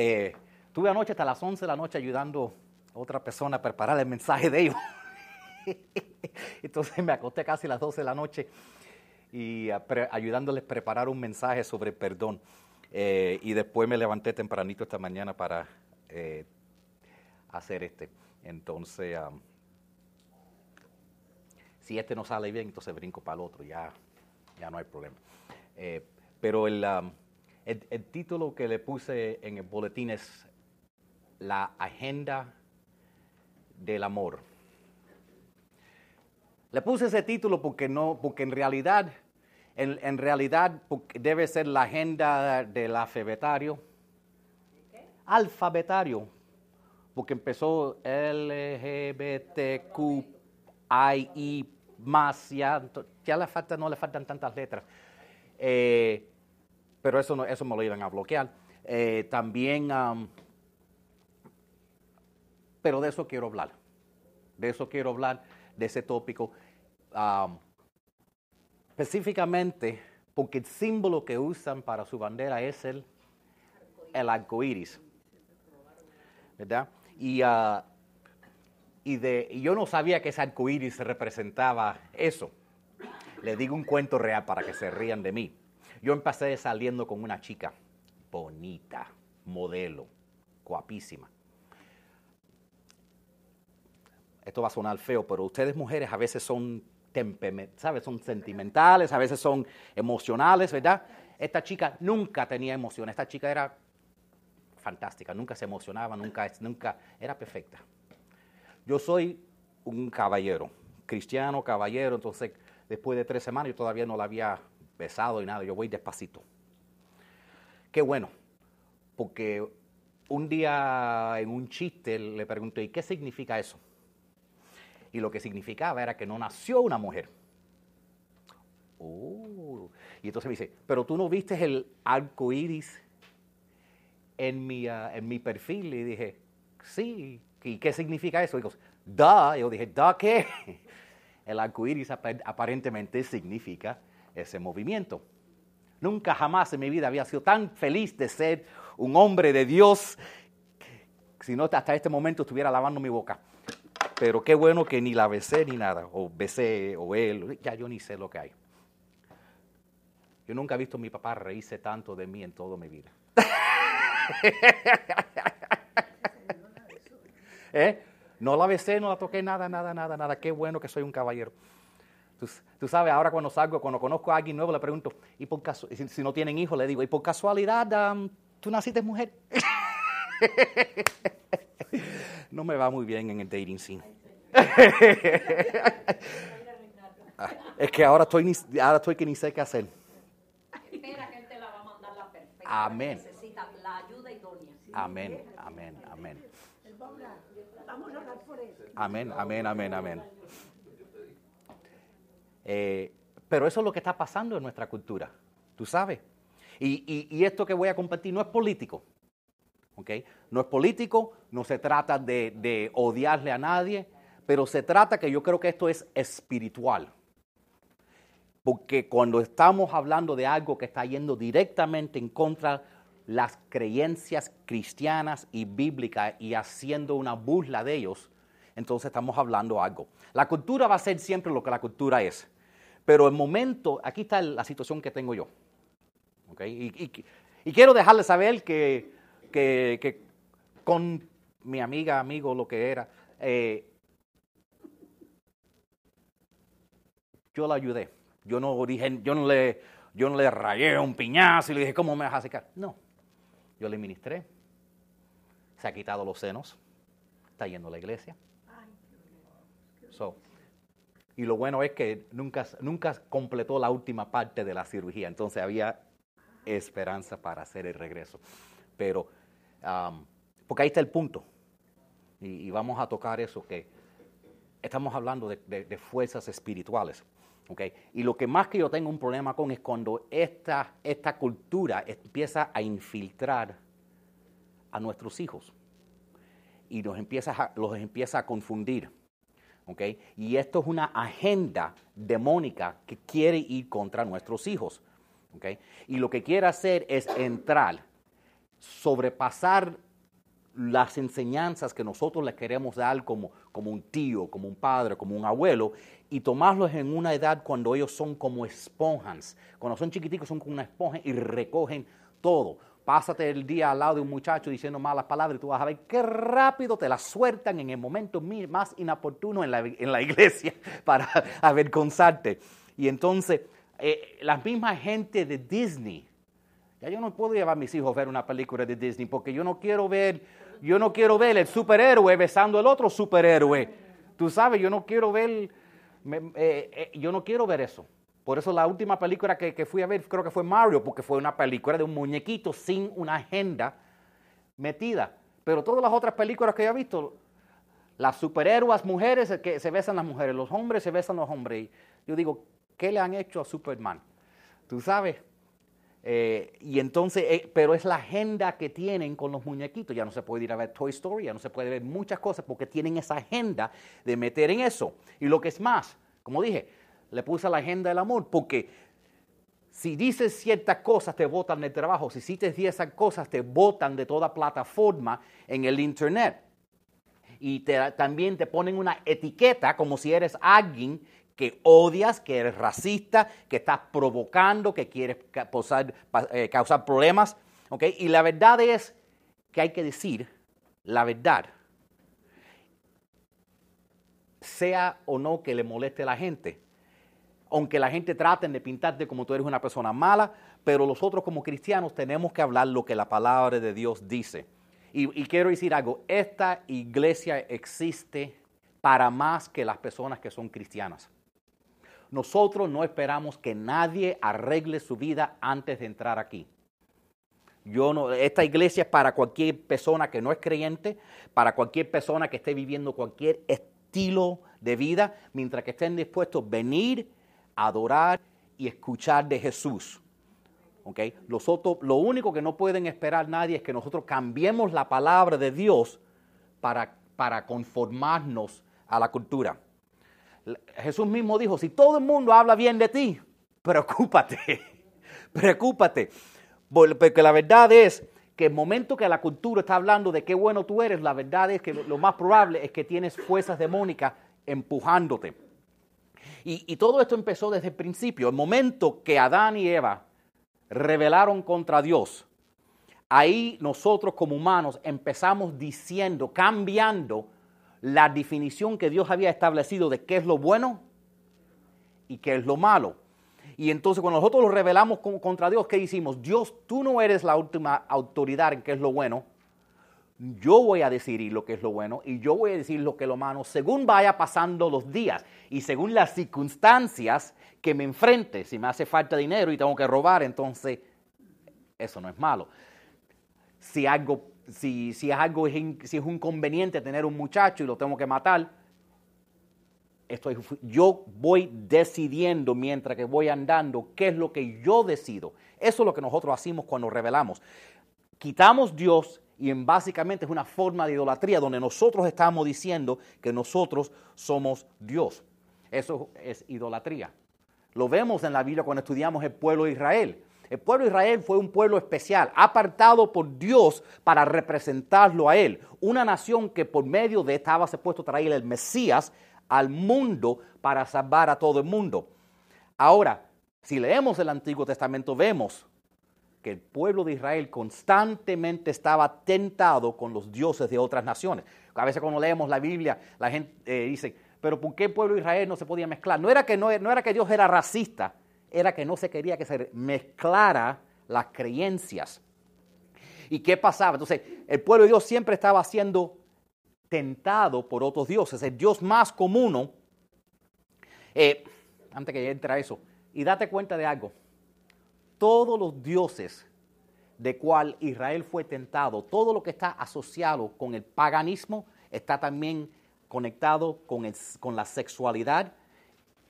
Eh, tuve anoche hasta las 11 de la noche ayudando a otra persona a preparar el mensaje de ellos. Entonces me acosté casi a las 12 de la noche y a pre- ayudándoles a preparar un mensaje sobre perdón. Eh, y después me levanté tempranito esta mañana para eh, hacer este. Entonces, am, si este no sale bien, entonces brinco para el otro, ya, ya no hay problema. Eh, pero el, am, el, título que le puse en el boletín es La Agenda del Amor. Le puse ese título porque no, porque en realidad, en, realidad debe ser la agenda del alfabetario. Alfabetario. Porque empezó LGBTQI más, ya, ya falta, no le faltan tantas letras. Eh, pero eso, no, eso me lo iban a bloquear. Eh, también, am, pero de eso quiero hablar. De eso quiero hablar, de ese tópico. am, específicamente porque el símbolo que usan para su bandera es el, arco iris. ¿Verdad? Y, ah, y, de, yo no sabía que ese arco iris representaba eso. Le digo un cuento real para que se rían de mí. Yo empecé saliendo con una chica bonita, modelo, guapísima. Esto va a sonar feo, pero ustedes mujeres a veces son ¿sabes? Son sentimentales, a veces son emocionales, ¿verdad? Esta chica nunca tenía emoción, esta chica era fantástica, nunca se emocionaba, nunca, nunca era perfecta. Yo soy un caballero, cristiano, caballero, entonces después de tres semanas yo todavía no la había besado y nada, yo voy despacito. Qué bueno, porque un día en un chiste le pregunté, ¿y qué significa eso? Y lo que significaba era que no nació una mujer. Oh. Y entonces me dice, pero tú no viste el arco iris en mi, ah, en mi perfil. Y dije, sí. ¿Y qué significa eso? Y digo, da. Yo dije, ¿da qué? El arco iris ap- aparentemente significa ese movimiento. Nunca jamás en mi vida había sido tan feliz de ser un hombre de Dios, si no hasta este momento estuviera lavando mi boca. Pero qué bueno que ni la besé ni nada, o besé, o él, ya yo ni sé lo que hay. Yo nunca he visto a mi papá reírse tanto de mí en toda mi vida. ¿Eh? No la besé, no la toqué, nada, nada, nada, nada. Qué bueno que soy un caballero. Tú, tú sabes, ahora cuando salgo, cuando conozco a alguien nuevo, le pregunto, ¿y por casu- si, si no tienen hijos, le digo, ¿y por casualidad tú naciste mujer? no me va muy bien en el dating scene. Ah, es que ahora estoy, ni- ahora estoy que ni sé qué hacer. Espera que Él te la va a mandar la perfecta. Amén. Necesita la ayuda idónea. Amén, amén, amén. Vamos a orar por él. Amén, amén, amén, amén. Eh, pero eso es lo que está pasando en nuestra cultura, tú sabes. Y, esto que voy a compartir no es político, ¿ok? No es político, no se trata de, de odiarle a nadie, pero se trata que yo creo que esto es espiritual. Porque cuando estamos hablando de algo que está yendo directamente en contra las creencias cristianas y bíblicas y haciendo una burla de ellos, entonces estamos hablando algo. La cultura va a ser siempre lo que la cultura es. Pero el momento, aquí está la situación que tengo yo. ¿ok? Y, y- y quiero dejarles saber que, que- que con mi amiga, amigo, lo que era, eh, yo la ayudé. Yo no dije, yo no le, yo no le rayé un piñazo y le dije, ¿cómo me vas a secar? No. Yo le ministré. Se ha quitado los senos. Está yendo a la iglesia. So, y lo bueno es que nunca, nunca completó la última parte de la cirugía. Entonces había esperanza para hacer el regreso. Pero, um, porque ahí está el punto. Y, vamos a tocar eso, que estamos hablando de, fuerzas espirituales. ¿ok? Y lo que más que yo tengo un problema con es cuando esta, esta cultura empieza a infiltrar a nuestros hijos y nos empieza a- los empieza a confundir. Y esto es una agenda demónica que quiere ir contra nuestros hijos. ¿ok? Y lo que quiere hacer es entrar sobrepasar las enseñanzas que nosotros les queremos dar como, como un tío, como un padre, como un abuelo, y tomarlos en una edad cuando ellos son como esponjas. Cuando son chiquiticos son como una esponja y recogen todo. Pásate el día al lado de un muchacho diciendo malas palabras y tú vas a ver qué rápido te las sueltan en el momento más inoportuno en la, iglesia para avergonzarte. Y entonces, eh, la misma gente de Disney, ya yo no puedo llevar a mis hijos a ver una película de Disney porque yo no quiero ver, yo no quiero ver el superhéroe besando al otro superhéroe. Tú sabes, yo no quiero ver, eh, eh, yo no quiero ver eso. Por eso la última película que, que, fui a ver creo que fue Mario, porque fue una película de un muñequito sin una agenda metida. Pero todas las otras películas que he visto, las superhéroes mujeres que se besan las mujeres, los hombres se besan los hombres. Yo digo, ¿qué le han hecho a Superman? Tú sabes, eh, y entonces, eh, pero es la agenda que tienen con los muñequitos. Ya no se puede ir a ver Toy Story, ya no se puede ver muchas cosas porque tienen esa agenda de meter en eso. Y lo que es más, como dije, le puse la agenda del amor porque si dices ciertas cosas te botan del trabajo, si dices esas cosas te botan de toda plataforma en el Internet. Y también te ponen una etiqueta como si eres alguien que odias, que eres racista, que estás provocando, que quieres causar, eh, causar problemas. Y la verdad es que hay que decir la verdad. Sea o no que le moleste a la gente. Aunque la gente trate de pintarte como tú eres una persona mala, pero nosotros como cristianos tenemos que hablar lo que la palabra de Dios dice. Y, y quiero decir algo, esta iglesia existe para más que las personas que son cristianas. Nosotros no esperamos que nadie arregle su vida antes de entrar aquí. Yo no, esta iglesia es para cualquier persona que no es creyente, para cualquier persona que esté viviendo cualquier estilo de vida, mientras que estén dispuestos a venir, adorar y escuchar de Jesús. Lo único que no pueden esperar nadie es que nosotros cambiemos la palabra de Dios para, para conformarnos a la cultura. Jesús mismo dijo, si todo el mundo habla bien de ti, preocúpate, preocúpate. Porque la verdad es que el momento que la cultura está hablando de qué bueno tú eres, la verdad es que lo más probable es que tienes fuerzas demónicas empujándote. Y, todo esto empezó desde el principio. El momento que Adán y Eva rebelaron contra Dios, ahí nosotros como humanos empezamos diciendo, cambiando la definición que Dios había establecido de qué es lo bueno y qué es lo malo. Y entonces cuando nosotros lo revelamos contra Dios, ¿qué hicimos? Dios, tú no eres la última autoridad en qué es lo bueno. Yo voy a decidir lo que es lo bueno y yo voy a decir lo que es lo malo según vaya pasando los días y según las circunstancias que me enfrente. Si me hace falta dinero y tengo que robar, entonces eso no es malo. Si algo si, es algo, si es un conveniente tener un muchacho y lo tengo que matar, estoy, yo voy decidiendo mientras que voy andando qué es lo que yo decido. Eso es lo que nosotros hacemos cuando revelamos. Quitamos Dios y en básicamente es una forma de idolatría donde nosotros estamos diciendo que nosotros somos Dios. Eso es idolatría. Lo vemos en la Biblia cuando estudiamos el pueblo de Israel. El pueblo de Israel fue un pueblo especial, apartado por Dios para representarlo a Él. Una nación que por medio de estaba supuesto traer el Mesías al mundo para salvar a todo el mundo. Ahora, si leemos el Antiguo Testamento, vemos que el pueblo de Israel constantemente estaba tentado con los dioses de otras naciones. A veces cuando leemos la Biblia, la gente eh, dice, pero ¿por qué el pueblo de Israel no se podía mezclar? No era que, no era que Dios era racista, era que no se quería que se mezclara las creencias. ¿Y qué pasaba? Entonces, el pueblo de Dios siempre estaba siendo tentado por otros dioses. El Dios más común, eh, antes que entre a eso, y date cuenta de algo, todos los dioses de cual Israel fue tentado, todo lo que está asociado con el paganismo, está también conectado con, con la sexualidad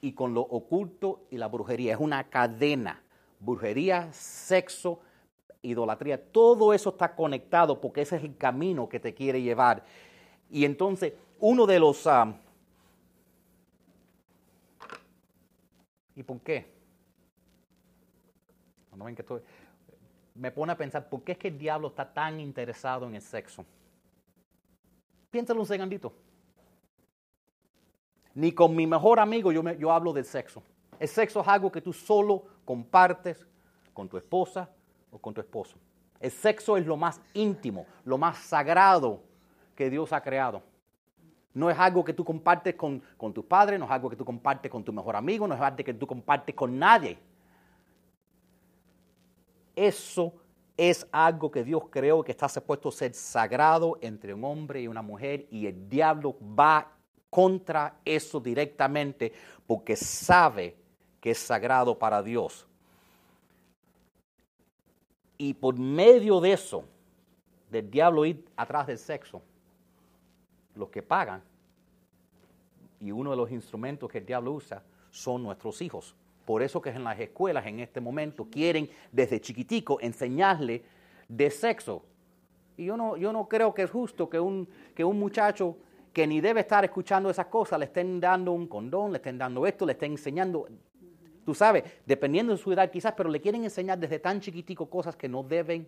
y con lo oculto y la brujería. Es una cadena. Brujería, sexo, idolatría, todo eso está conectado porque ese es el camino que te quiere llevar. Y entonces, uno de los... Ah, ¿Y por qué? Ven que estoy... me pone a pensar, ¿por qué es que el diablo está tan interesado en el sexo? Piénsalo un segundito. Ni con mi mejor amigo yo, yo hablo del sexo. El sexo es algo que tú solo compartes con tu esposa o con tu esposo. El sexo es lo más íntimo, lo más sagrado que Dios ha creado. No es algo que tú compartes con, con tus padres, no es algo que tú compartes con tu mejor amigo, no es algo que tú compartes con nadie. Eso es algo que Dios creó que está supuesto a ser sagrado entre un hombre y una mujer y el diablo va contra eso directamente porque sabe que es sagrado para Dios. Y por medio de eso, del diablo ir atrás del sexo, los que pagan, y uno de los instrumentos que el diablo usa son nuestros hijos. Por eso que en las escuelas en este momento quieren desde chiquitico enseñarle de sexo. Y yo no, yo no creo que es justo que un, que un muchacho que ni debe estar escuchando esas cosas le estén dando un condón, le estén dando esto, le estén enseñando, tú sabes, dependiendo de su edad quizás, pero le quieren enseñar desde tan chiquitico cosas que no deben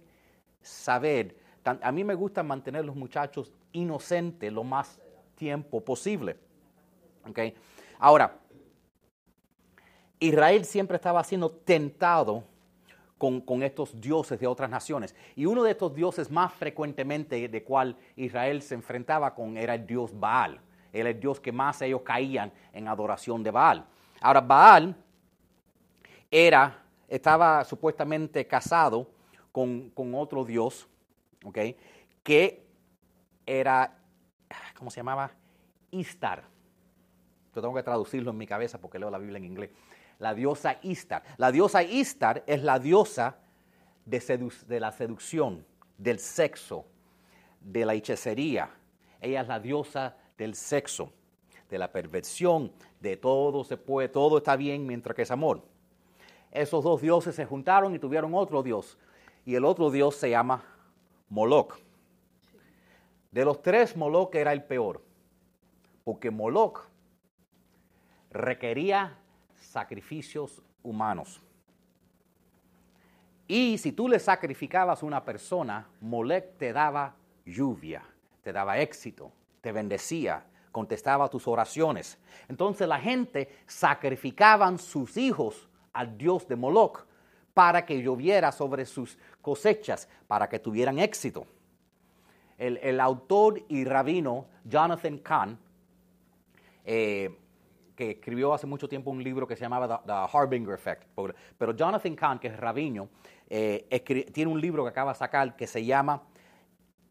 saber. A mí me gusta mantener los muchachos inocentes lo más tiempo posible. ¿ok? Ahora, Israel siempre estaba siendo tentado con, con estos dioses de otras naciones. Y uno de estos dioses más frecuentemente de cual Israel se enfrentaba con era el dios Baal. Era el dios que más ellos caían en adoración de Baal. Ahora, Baal era, estaba supuestamente casado con, con otro dios, ¿ok? Que era, ¿cómo se llamaba? Istar. Yo tengo que traducirlo en mi cabeza porque leo la Biblia en inglés. La diosa Istar. La diosa Istar es la diosa de, sedu- de la seducción, del sexo, de la hechicería. Ella es la diosa del sexo, de la perversión, de todo se puede, todo está bien mientras que es amor. Esos dos dioses se juntaron y tuvieron otro dios. Y el otro dios se llama Moloch. De los tres, Moloch era el peor. Porque Moloch requería sacrificios humanos. Y si tú le sacrificabas a una persona, Molec te daba lluvia, te daba éxito, te bendecía, contestaba tus oraciones. Entonces la gente sacrificaban sus hijos al dios de Moloch para que lloviera sobre sus cosechas, para que tuvieran éxito. El, el autor y rabino Jonathan Kahn eh, que escribió hace mucho tiempo un libro que se llamaba The, Harbinger Effect. Pero Jonathan Kahn, que es rabino, eh, tiene un libro que acaba de sacar que se llama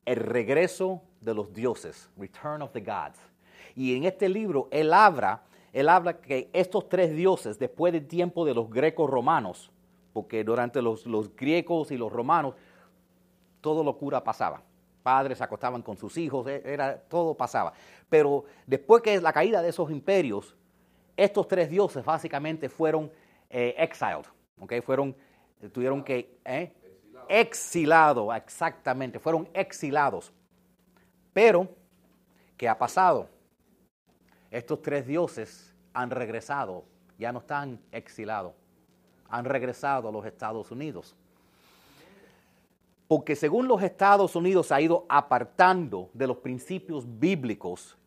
El regreso de los dioses, Return of the Gods. Y en este libro él habla, él habla que estos tres dioses, después del tiempo de los grecos romanos, porque durante los, los griegos y los romanos, todo locura pasaba. Padres acostaban con sus hijos, e- era, todo pasaba. Pero después que la caída de esos imperios, estos tres dioses básicamente fueron eh, exiled, ¿ok? Fueron, tuvieron que, ¿eh? Exactamente, fueron exilados. Pero, ¿qué ha pasado? Estos tres dioses han regresado, ya no están exilados, han regresado a los Estados Unidos. Porque según los Estados Unidos ha ido apartando de los principios bíblicos,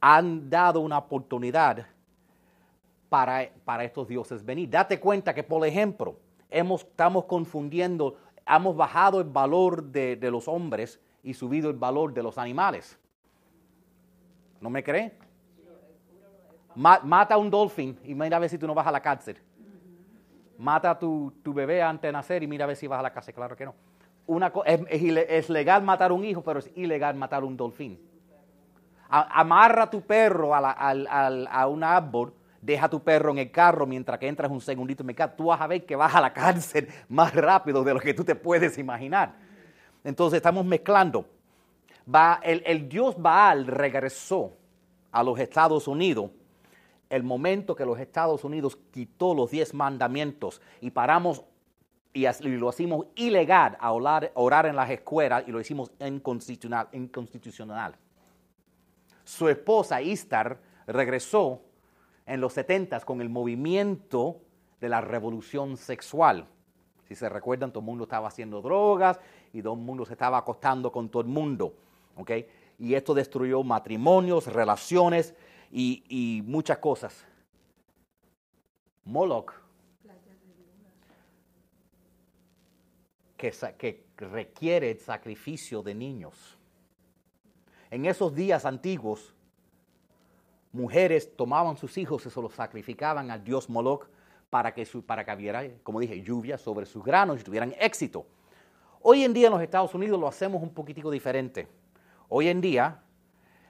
han dado una oportunidad para, para estos dioses venir. Date cuenta que, por ejemplo, hemos, estamos confundiendo, hemos bajado el valor de, de los hombres y subido el valor de los animales. ¿No me cree? Ma- mata a un dolphin y mira a ver si tú no vas a la cárcel. Mata a tu, tu bebé antes de nacer y mira a ver si vas a la cárcel. Claro que no. Una es, es legal matar un hijo, pero es ilegal matar un dolfín. A- amarra a tu perro a, la- al- al- a un árbol, deja tu perro en el carro mientras que entras un segundito en el carro. Tú vas a ver que vas a la cárcel más rápido de lo que tú te puedes imaginar. Entonces estamos mezclando. Va, el, el dios Baal regresó a los Estados Unidos el momento que los Estados Unidos quitó los diez mandamientos y paramos y lo hicimos ilegal a orar, orar en las escuelas y lo hicimos inconstitucional. inconstitucional. Su esposa Istar regresó en los 70 con el movimiento de la revolución sexual. Si se recuerdan, todo el mundo estaba haciendo drogas y todo el mundo se estaba acostando con todo el mundo. Y esto destruyó matrimonios, relaciones y, muchas cosas. Moloch, que, que requiere el sacrificio de niños. En esos días antiguos, mujeres tomaban sus hijos y se los sacrificaban al dios Moloch para que, su, para que hubiera, como dije, lluvia sobre sus granos y tuvieran éxito. Hoy en día en los Estados Unidos lo hacemos un poquitico diferente. Hoy en día,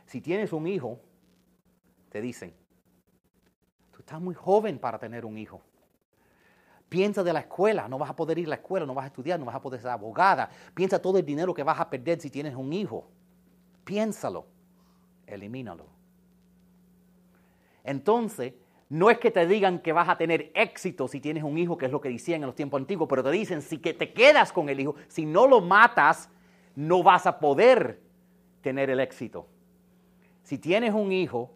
si tienes un hijo, te dicen, tú estás muy joven para tener un hijo. Piensa de la escuela, no vas a poder ir a la escuela, no vas a estudiar, no vas a poder ser abogada. Piensa todo el dinero que vas a perder si tienes un hijo. Piénsalo, elimínalo. Entonces, no es que te digan que vas a tener éxito si tienes un hijo, que es lo que decían en los tiempos antiguos, pero te dicen, si te quedas con el hijo, si no lo matas, no vas a poder tener el éxito. Si tienes un hijo,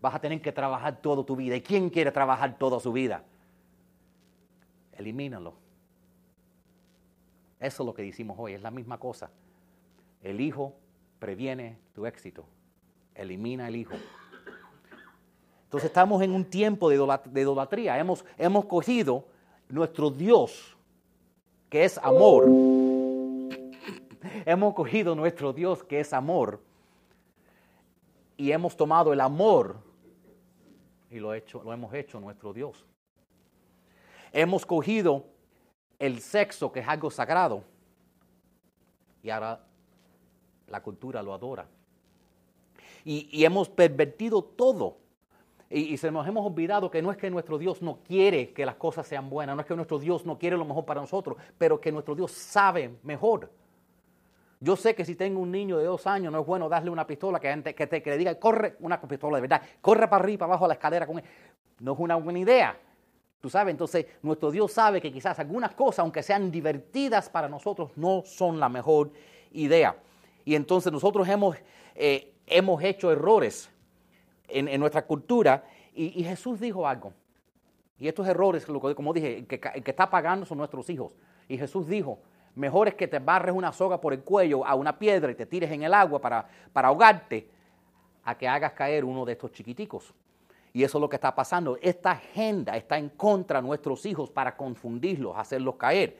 vas a tener que trabajar toda tu vida. ¿Y quién quiere trabajar toda su vida? Elimínalo. Eso es lo que decimos hoy, es la misma cosa. El hijo previene tu éxito. Elimina el hijo. Entonces estamos en un tiempo de idolat- de idolatría. Hemos, hemos cogido nuestro Dios, que es amor. hemos cogido nuestro Dios, que es amor, y hemos tomado el amor y lo hemos hecho nuestro Dios. Hemos cogido el sexo, que es algo sagrado, y ahora la cultura lo adora. Y, y hemos pervertido todo. Y, se nos hemos olvidado que no es que nuestro Dios no quiere que las cosas sean buenas, no es que nuestro Dios no quiere lo mejor para nosotros, pero que nuestro Dios sabe mejor. Yo sé que si tengo un niño de dos años no es bueno darle una pistola que, te- que le diga, corre, una pistola de verdad, corre para arriba, abajo a la escalera con él. No es una buena idea. Tú sabes, entonces nuestro Dios sabe que quizás algunas cosas, aunque sean divertidas para nosotros, no son la mejor idea. Y entonces nosotros hemos, eh, hemos hecho errores en, nuestra cultura y, Jesús dijo algo. Y estos errores, como dije, el que está pagando son nuestros hijos. Y Jesús dijo, mejor es que te barres una soga por el cuello a una piedra y te tires en el agua para, para ahogarte, a que hagas caer uno de estos chiquiticos. Y eso es lo que está pasando. Esta agenda está en contra de nuestros hijos para confundirlos, hacerlos caer,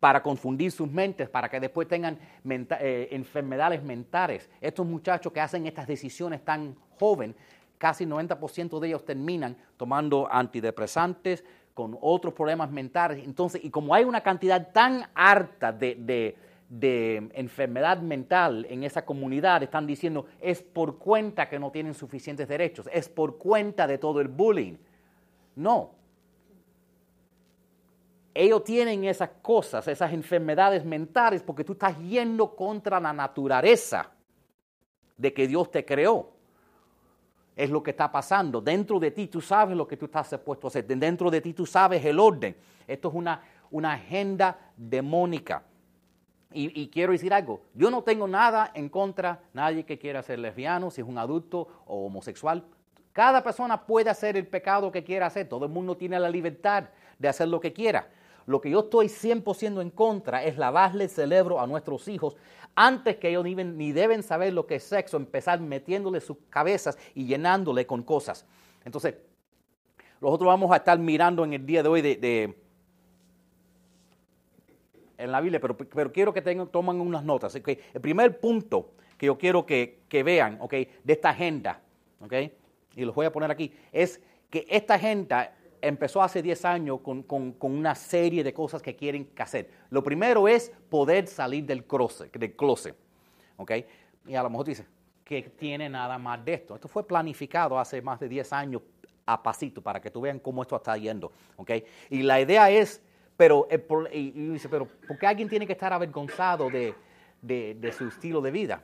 para confundir sus mentes, para que después tengan eh, enfermedades mentales. Estos muchachos que hacen estas decisiones tan joven, casi 90% de ellos terminan tomando antidepresantes, con otros problemas mentales. Entonces, y como hay una cantidad tan harta de, de- de enfermedad mental en esa comunidad, están diciendo, es por cuenta que no tienen suficientes derechos, es por cuenta de todo el bullying. No. Ellos tienen esas cosas, esas enfermedades mentales, porque tú estás yendo contra la naturaleza de que Dios te creó es lo que está pasando. Dentro de ti tú sabes lo que tú estás supuesto a hacer. Dentro de ti tú sabes el orden. Esto es una, agenda demónica. Y, y quiero decir algo, yo no tengo nada en contra, nadie que quiera ser lesbiano, si es un adulto o homosexual. Cada persona puede hacer el pecado que quiera hacer, todo el mundo tiene la libertad de hacer lo que quiera. Lo que yo estoy 100% en contra es lavarle el cerebro a nuestros hijos antes que ellos ni, ven- ni deben saber lo que es sexo, empezar metiéndole sus cabezas y llenándole con cosas. Entonces, nosotros vamos a estar mirando en el día de hoy de, en la Biblia, pero, pero quiero que tengan, tomen unas notas. ¿ok? El primer punto que yo quiero que, que vean ¿ok? de esta agenda, ¿ok? y los voy a poner aquí, es que esta agenda empezó hace 10 años con, con- una serie de cosas que quieren que hacer. Lo primero es poder salir del closet. Del closet ¿ok? Y a lo mejor tú dices, ¿qué tiene nada más de esto? Esto fue planificado hace más de 10 años a pasito para que tú vean cómo esto está yendo. ¿ok? Y la idea es, pero, y, y dice, pero ¿por qué alguien tiene que estar avergonzado de- de su estilo de vida?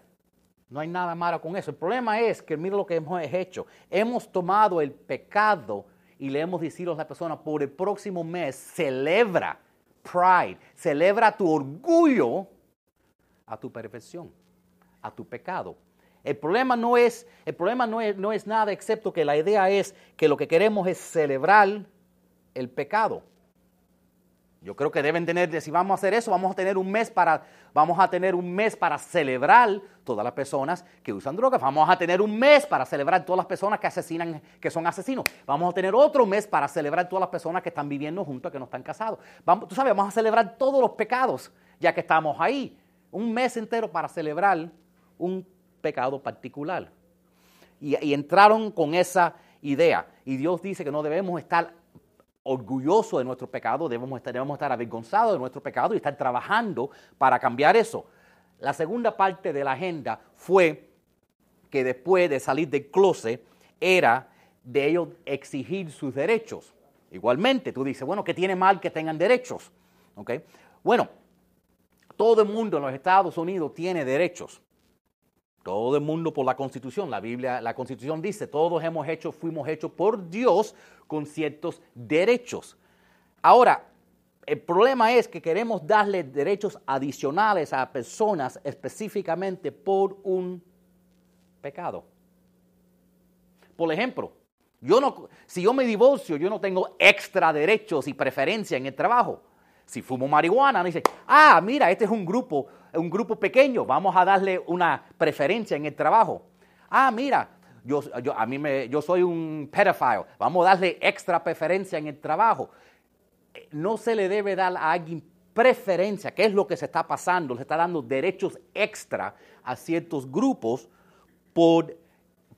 No hay nada malo con eso. El problema es que mira lo que hemos hecho. Hemos tomado el pecado y le hemos dicho a la persona, por el próximo mes, celebra pride, celebra tu orgullo a tu perversión, a tu pecado. El problema no es, el problema no es, no es nada excepto que la idea es que lo que queremos es celebrar el pecado. Yo creo que deben tener, si vamos a hacer eso, vamos a tener un mes para, vamos a tener un mes para celebrar todas las personas que usan drogas. Vamos a tener un mes para celebrar todas las personas que asesinan, que son asesinos. Vamos a tener otro mes para celebrar todas las personas que están viviendo juntos, que no están casados. Tú sabes, vamos a celebrar todos los pecados, ya que estamos ahí. Un mes entero para celebrar un pecado particular. Y entraron con esa idea. Y Dios dice que no debemos estar orgullosos de nuestro pecado, debemos estar, avergonzados de nuestro pecado y estar trabajando para cambiar eso. La segunda parte de la agenda fue que después de salir del closet era de ellos exigir sus derechos. Igualmente, tú dices, bueno, ¿qué tiene mal que tengan derechos? ¿Okay? Bueno, todo el mundo en los Estados Unidos tiene derechos. Todo el mundo por la Constitución. La Biblia, la Constitución dice, todos hemos hecho, fuimos hechos por Dios con ciertos derechos. Ahora, el problema es que queremos darle derechos adicionales a personas específicamente por un pecado. Por ejemplo, yo no, si yo me divorcio, yo no tengo extra derechos y preferencia en el trabajo. Si fumo marihuana, dice, ah, mira, este es un grupo, un grupo pequeño, vamos a darle una preferencia en el trabajo. Ah, mira, yo, yo, a mí me, yo soy un pedophile, vamos a darle extra preferencia en el trabajo. No se le debe dar a alguien preferencia, que es lo que se está pasando, se está dando derechos extra a ciertos grupos por,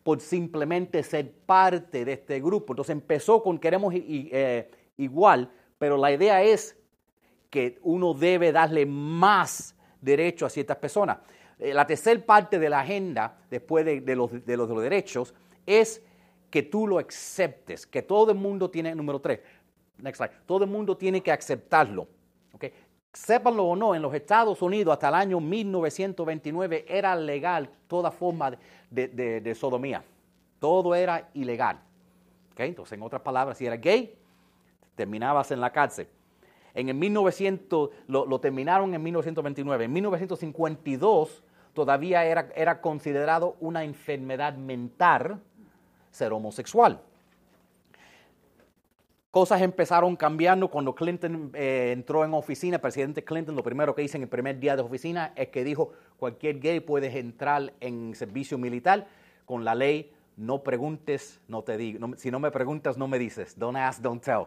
por simplemente ser parte de este grupo. Entonces empezó con queremos eh, igual, pero la idea es que uno debe darle más derecho a ciertas personas. Eh, la tercera parte de la agenda, después de, los, de, los, derechos, es que tú lo aceptes, que todo el mundo tiene, número tres, next slide, todo el mundo tiene que aceptarlo. Okay? Sépanlo o no, en los Estados Unidos hasta el año 1929 era legal toda forma de, sodomía. Todo era ilegal. Okay? Entonces, en otras palabras, si eras gay, terminabas en la cárcel. En el 1900, lo, terminaron en 1929. En 1952 todavía era, era considerado una enfermedad mental ser homosexual. Cosas empezaron cambiando cuando Clinton eh, entró en oficina. El presidente Clinton lo primero que hizo en el primer día de oficina es que dijo, cualquier gay puede entrar en servicio militar con la ley, no preguntes, no te digo. si no me preguntas, no me dices. Don't ask, don't tell.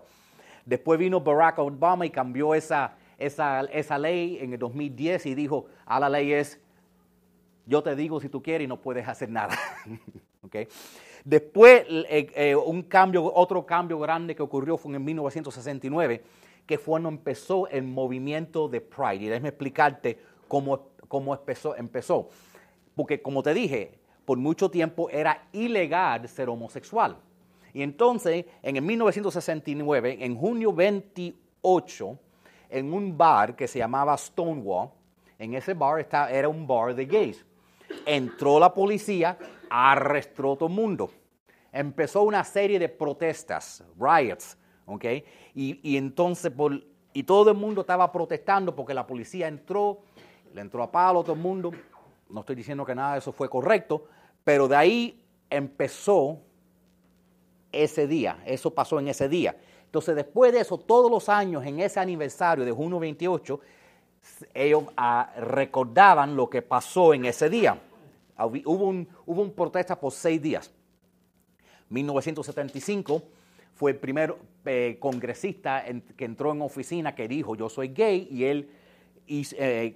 Después vino Barack Obama y cambió esa, esa, esa ley en el 2010 y dijo, a ah, la ley es, yo te digo si tú quieres y no puedes hacer nada. okay. Después, eh, eh, un cambio, otro cambio grande que ocurrió fue en 1969, que fue cuando empezó el movimiento de Pride. Y déjame explicarte cómo, cómo empezó, empezó. Porque como te dije, por mucho tiempo era ilegal ser homosexual. Y entonces, en el 1969, en junio 28, en un bar que se llamaba Stonewall, en ese bar estaba, era un bar de gays. Entró la policía, arrestó todo el mundo. Empezó una serie de protestas, riots, ¿ok? Y, entonces, por, y todo el mundo estaba protestando porque la policía entró, le entró a palo a todo el mundo. No estoy diciendo que nada de eso fue correcto, pero de ahí empezó ese día, eso pasó en ese día. Entonces, después de eso, todos los años, en ese aniversario de junio 28, ellos ah, recordaban lo que pasó en ese día. Hubo un, hubo un protesta por seis días. 1975 fue el primer eh, congresista que entró en oficina que dijo yo soy gay y él eh,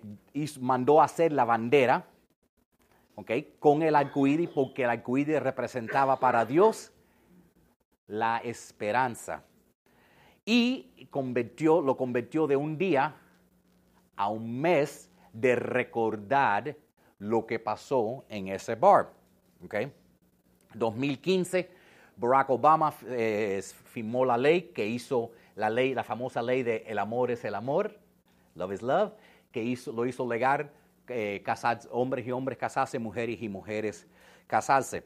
mandó a hacer la bandera okay, con el arcoíris porque el arcoíris representaba para Dios la esperanza. Y convirtió, lo convirtió de un día a un mes de recordar lo que pasó en ese bar. ¿okay? 2015, Barack Obama eh, firmó la ley que hizo la ley, la famosa ley de el amor es el amor, love is love, que hizo, lo hizo legal eh, hombres y hombres casarse, mujeres y mujeres casarse.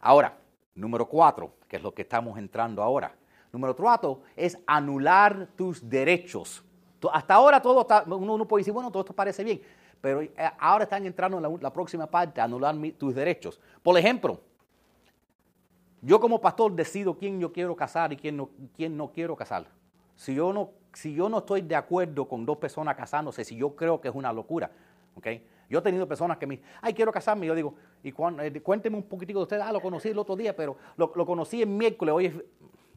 Ahora, Número cuatro, que es lo que estamos entrando ahora. Número cuatro es anular tus derechos. Hasta ahora todo está, uno, puede decir, bueno, todo esto parece bien, pero eh, ahora están entrando en la, próxima parte, anular tus derechos. Por ejemplo, yo como pastor decido quién yo quiero casar y quién no, quién no quiero casar. Si yo no, si yo no estoy de acuerdo con dos personas casándose, si yo creo que es una locura, ¿ok? Yo he tenido personas que me dicen, ay, quiero casarme. Yo digo, y cuán- eh, cuénteme un poquitico de usted. Ah, lo conocí el otro día, pero lo, conocí el miércoles. Hoy es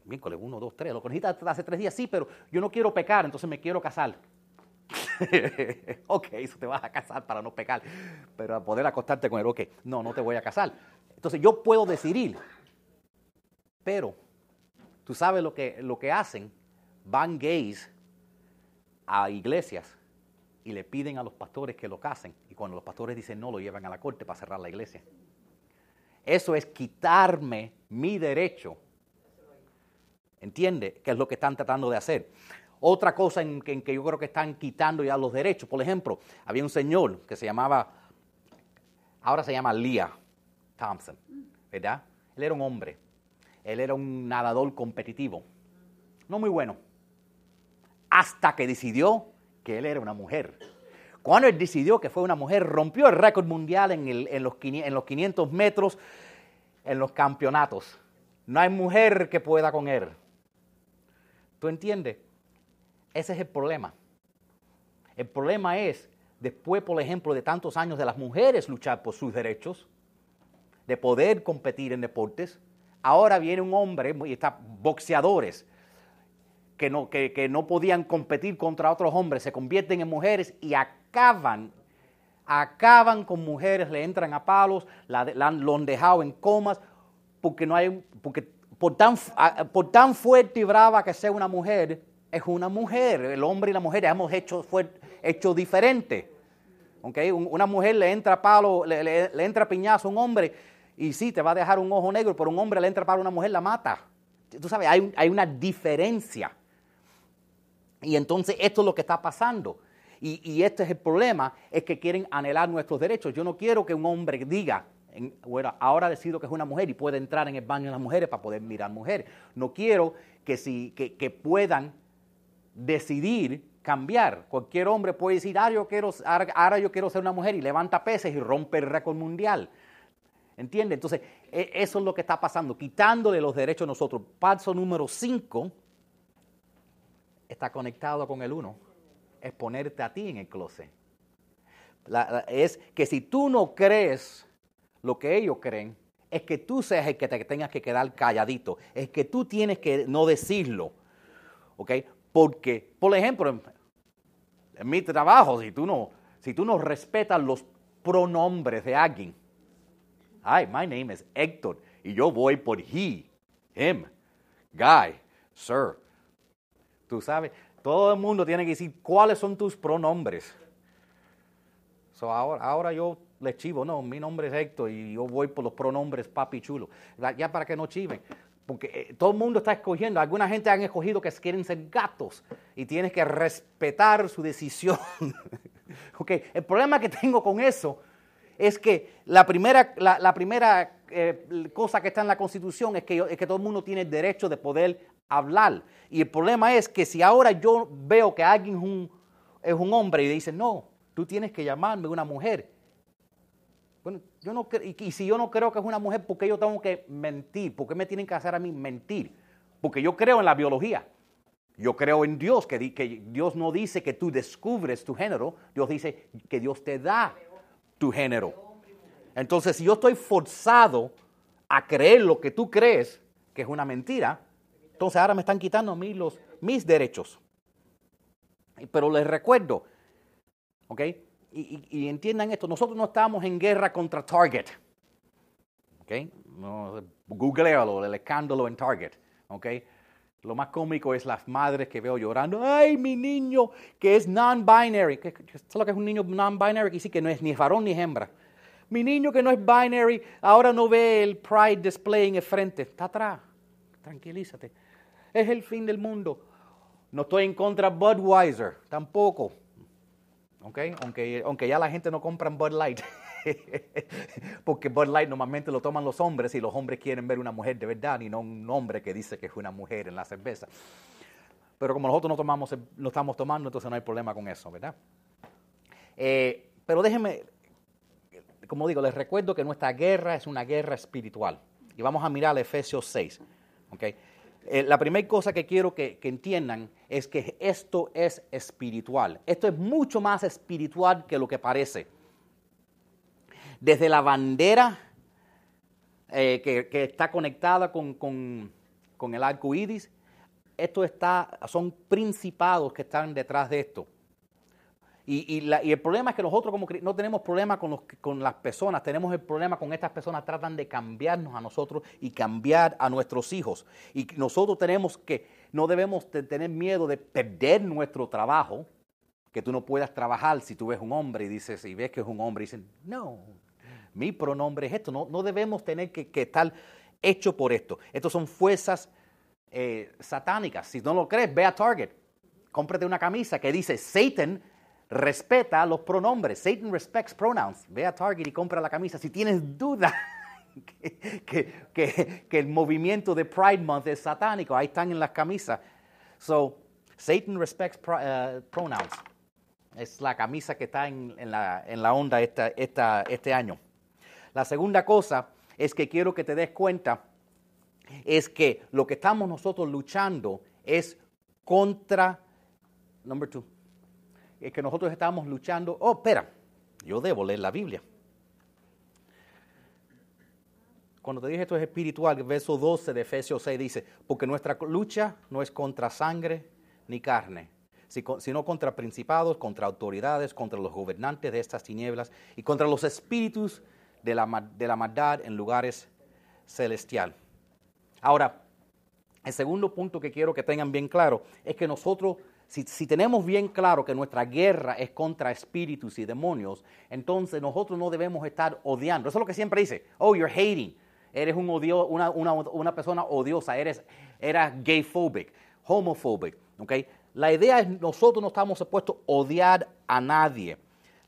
miércoles, uno, dos, tres. Lo conocí hace tres días, sí, pero yo no quiero pecar, entonces me quiero casar. ok, eso te vas a casar para no pecar, pero a poder acostarte con él, ok, no, no te voy a casar. Entonces yo puedo decidir, pero tú sabes lo que, lo que hacen, van gays a iglesias y le piden a los pastores que lo casen, y cuando los pastores dicen no, lo llevan a la corte para cerrar la iglesia. Eso es quitarme mi derecho. ¿Entiende? Que es lo que están tratando de hacer. Otra cosa en que, en que yo creo que están quitando ya los derechos, por ejemplo, había un señor que se llamaba, ahora se llama Leah Thompson, ¿verdad? Él era un hombre, él era un nadador competitivo, no muy bueno, hasta que decidió que él era una mujer. Cuando él decidió que fue una mujer, rompió el récord mundial en, el- en los, 500 en los 500 metros en los campeonatos. No hay mujer que pueda con él. ¿Tú entiendes? Ese es el problema. El problema es, después, por ejemplo, de tantos años de las mujeres luchar por sus derechos, de poder competir en deportes, ahora viene un hombre, y está boxeadores, que no, que, que no podían competir contra otros hombres, se convierten en mujeres y acaban, acaban con mujeres, le entran a palos, la, la lo han dejado en comas, porque no hay, porque por tan, por tan fuerte y brava que sea una mujer, es una mujer. El hombre y la mujer hemos hecho, hecho diferente. ¿ok? Un- Una mujer le entra a palo, le, le- entra a piñazo a un hombre y sí, te va a dejar un ojo negro, pero un hombre le entra a palo a una mujer, la mata. Tú sabes, hay, hay una diferencia. Y entonces esto es lo que está pasando. Y, este es el problema, es que quieren anhelar nuestros derechos. Yo no quiero que un hombre diga, en- bueno, ahora decido que es una mujer y puede entrar en el baño de las mujeres para poder mirar mujeres. No quiero que, si, que, puedan decidir cambiar. Cualquier hombre puede decir, ahora yo, quiero, ahora yo quiero ser una mujer y levanta peces y rompe el récord mundial. ¿Entiende? Entonces, e- eso es lo que está pasando, quitándole los derechos a nosotros. Paso número 5 está conectado con el 1. Es ponerte a ti en el closet. Es que si tú no crees lo que ellos creen, es que tú seas el que te tengas que quedar calladito. Es que tú tienes que no decirlo. ¿Ok? Porque, por ejemplo, en, en mi trabajo, si tú, no, si tú no respetas los pronombres de alguien, Hi, my name is Héctor, y yo voy por he, him, guy, sir. Tú sabes, todo el mundo tiene que decir cuáles son tus pronombres. Ahora, ahora yo le chivo, no, mi nombre es Héctor y yo voy por los pronombres papi chulo. Ya para que no chiven. Porque eh, todo el mundo está escogiendo. Alguna gente han escogido que quieren ser gatos y tienes que respetar su decisión. ok, el problema que tengo con eso es que la primera, la, primera eh, cosa que está en la Constitución es que, es que todo el mundo tiene el derecho de poder hablar. Y el problema es que si ahora yo veo que alguien es un, es un hombre y dice, no, tú tienes que llamarme una mujer. Bueno, yo no y, y si yo no creo que es una mujer, ¿por qué yo tengo que mentir? ¿Por qué me tienen que hacer a mí mentir? Porque yo creo en la biología. Yo creo en Dios, que, di- que Dios no dice que tú descubres tu género, Dios dice que Dios te da tu género. Entonces, si yo estoy forzado a creer lo que tú crees, que es una mentira, entonces ahora me están quitando a los, mis derechos. Pero les recuerdo, ¿ok? Y, entiendan esto, nosotros no estamos en guerra contra Target. ¿Ok? No, googlealo, el escándalo en Target. ¿Ok? Lo más cómico es las madres que veo llorando. ¡Ay, mi niño que es non-binary! ¿Qué- qué- ¿Sabes lo que es un niño non-binary? Que sí que no es ni varón ni hembra. Mi niño que no es binary ahora no ve el Pride display en el frente. Está atrás. Tranquilízate. Es el fin del mundo. No estoy en contra de Budweiser, tampoco. ¿ok? Aunque, aunque ya la gente no compra Bud Light. Porque Bud Light normalmente lo toman los hombres y los hombres quieren ver una mujer de verdad y no un hombre que dice que es una mujer en la cerveza. Pero como nosotros no, tomamos, no estamos tomando, entonces no hay problema con eso, ¿verdad? Eh, pero déjenme, como digo, les recuerdo que nuestra guerra es una guerra espiritual. Y vamos a mirar Efesios 6. ¿ok? Eh, la primera cosa que quiero que, entiendan es que esto es espiritual. Esto es mucho más espiritual que lo que parece. Desde la bandera eh, que, está conectada con, con- con el arco iris, esto está, son principados que están detrás de esto. Y, y la- y el problema es que nosotros como no tenemos problema con, los, con las personas, tenemos el problema con estas personas, tratan de cambiarnos a nosotros y cambiar a nuestros hijos. Y nosotros tenemos que, no debemos de tener miedo de perder nuestro trabajo, que tú no puedas trabajar si tú ves un hombre y dices, y ves que es un hombre y dicen, no, mi pronombre es esto, no, no debemos tener que, que estar hecho por esto. Estos son fuerzas eh, satánicas. Si no lo crees, ve a Target, cómprate una camisa que dice Satan respeta los pronombres. Satan respects pronouns. Ve a Target y compra la camisa. Si tienes duda que, que- el movimiento de Pride Month es satánico, ahí están en las camisas. So, Satan respects eh, pronouns. Es la camisa que está en, en la, en la onda esta, esta- este año. La segunda cosa es que quiero que te des cuenta es que lo que estamos nosotros luchando es contra, number two, es que nosotros estamos luchando, oh, espera, yo debo leer la Biblia. Cuando te dije esto es espiritual, verso 12 de Efesios 6 dice, porque nuestra lucha no es contra sangre ni carne, si- sino contra principados, contra autoridades, contra los gobernantes de estas tinieblas y contra los espíritus de la, ma- de la maldad en lugares celestial. Ahora, el segundo punto que quiero que tengan bien claro es que nosotros, si, tenemos bien claro que nuestra guerra es contra espíritus y demonios, entonces nosotros no debemos estar odiando. Eso es lo que siempre dice, oh, you're hating. Eres un odio, una, una, una persona odiosa, eres, eres gayphobic, homophobic. ¿ok? La idea es nosotros no estamos supuestos a odiar a nadie.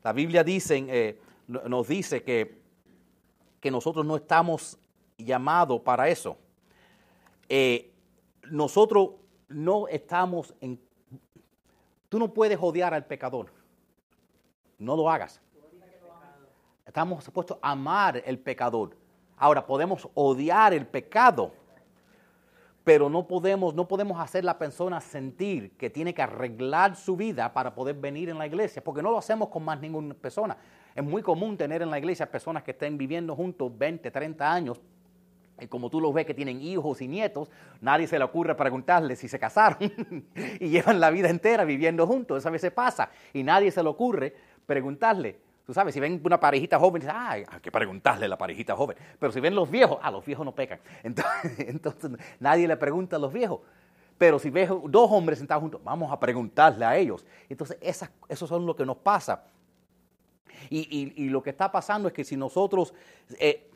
La Biblia dice, eh, no- nos dice que, que nosotros no estamos llamados para eso eh, nosotros no estamos en... Tú no puedes odiar al pecador. No lo hagas. Estamos supuestos a amar el pecador. Ahora, podemos odiar el pecado, pero no podemos, no podemos hacer la persona sentir que tiene que arreglar su vida para poder venir en la iglesia, porque no lo hacemos con más ninguna persona. Es muy común tener en la iglesia personas que estén viviendo juntos 20, 30 años, y como tú los ves que tienen hijos y nietos, nadie se le ocurre preguntarles si se casaron y llevan la vida entera viviendo juntos. Eso a veces pasa y nadie se le ocurre preguntarle. Tú sabes, si ven una parejita joven, dicen, ay, hay que preguntarle a la parejita joven. Pero si ven los viejos, ah, los viejos no pecan. Entonces, nadie le pregunta a los viejos. Pero si ves dos hombres sentados juntos, vamos a preguntarle a ellos. Entonces, esas, eso son lo que nos pasa. Y, y- y lo que está pasando es que si nosotros, eh,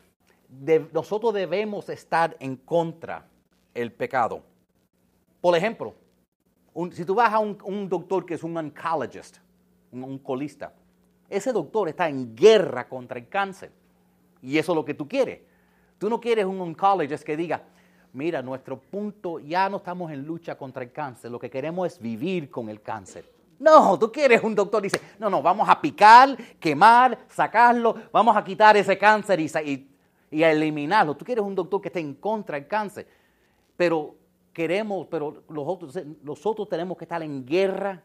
de- nosotros debemos estar en contra el pecado. Por ejemplo, si tú vas a un, doctor que es un oncologist, un oncolista, ese doctor está en guerra contra el cáncer. Y eso es lo que tú quieres. Tú no quieres un oncologist que diga, mira, nuestro punto, ya no estamos en lucha contra el cáncer, lo que queremos es vivir con el cáncer. No, tú quieres un doctor dice, no, no, vamos a picar, quemar, sacarlo, vamos a quitar ese cáncer y- y a eliminarlo. Tú quieres un doctor que esté en contra del cáncer. Pero queremos, pero nosotros, nosotros tenemos que estar en guerra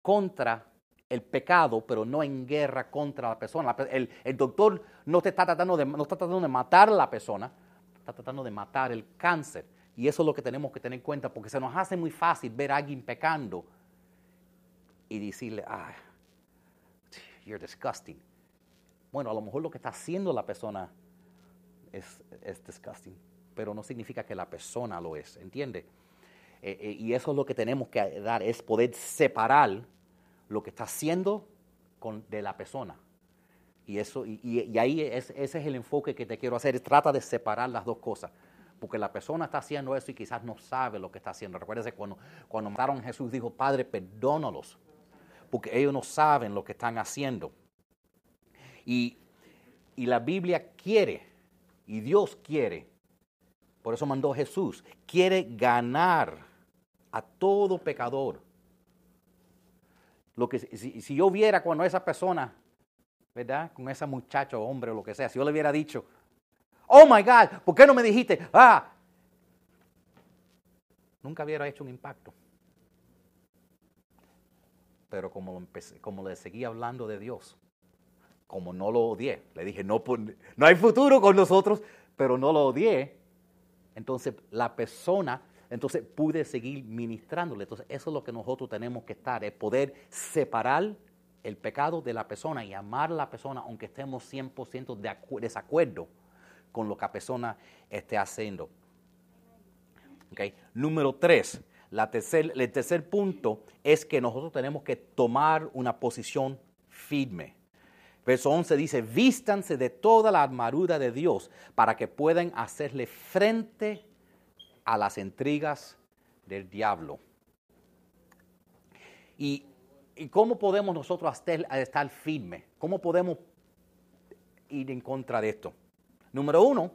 contra el pecado, pero no en guerra contra la persona. El doctor no te está tratando de, no está tratando de matar a la persona, está tratando de matar el cáncer. Y eso es lo que tenemos que tener en cuenta, porque se nos hace muy fácil ver a alguien pecando y decirle, ah, you're disgusting. Bueno, a lo mejor lo que está haciendo la persona es, es disgusting, pero no significa que la persona lo es, ¿entiende? Eh, eh, y eso es lo que tenemos que dar, es poder separar lo que está haciendo con, de la persona. Y, eso, y, ahí es- ese es el enfoque que te quiero hacer, trata de separar las dos cosas. Porque la persona está haciendo eso y quizás no sabe lo que está haciendo. Recuérdese cuando, cuando mataron a Jesús, dijo, Padre, perdónalos. Porque ellos no saben lo que están haciendo. Y, y la Biblia quiere, y Dios quiere, por eso mandó Jesús, quiere ganar a todo pecador. Lo que, si, yo viera cuando esa persona, ¿verdad? Con esa muchacha hombre o lo que sea, si yo le hubiera dicho, oh my God, ¿por qué no me dijiste? Ah, nunca hubiera hecho un impacto. Pero como, empecé- como le seguía hablando de Dios, como no lo odié, le dije, no, pon- no hay futuro con nosotros, pero no lo odié, entonces la persona, entonces pude seguir ministrándole. Entonces eso es lo que nosotros tenemos que estar, es poder separar el pecado de la persona y amar a la persona aunque estemos 100% de acu- desacuerdo con lo que la persona esté haciendo. Ok. Número tres, la tercer- el tercer punto es que nosotros tenemos que tomar una posición firme. Verso 11 dice, vístanse de toda la armadura de Dios para que puedan hacerle frente a las intrigas del diablo. ¿Y, y cómo podemos nosotros estar, estar firmes? ¿Cómo podemos ir en contra de esto? Número uno,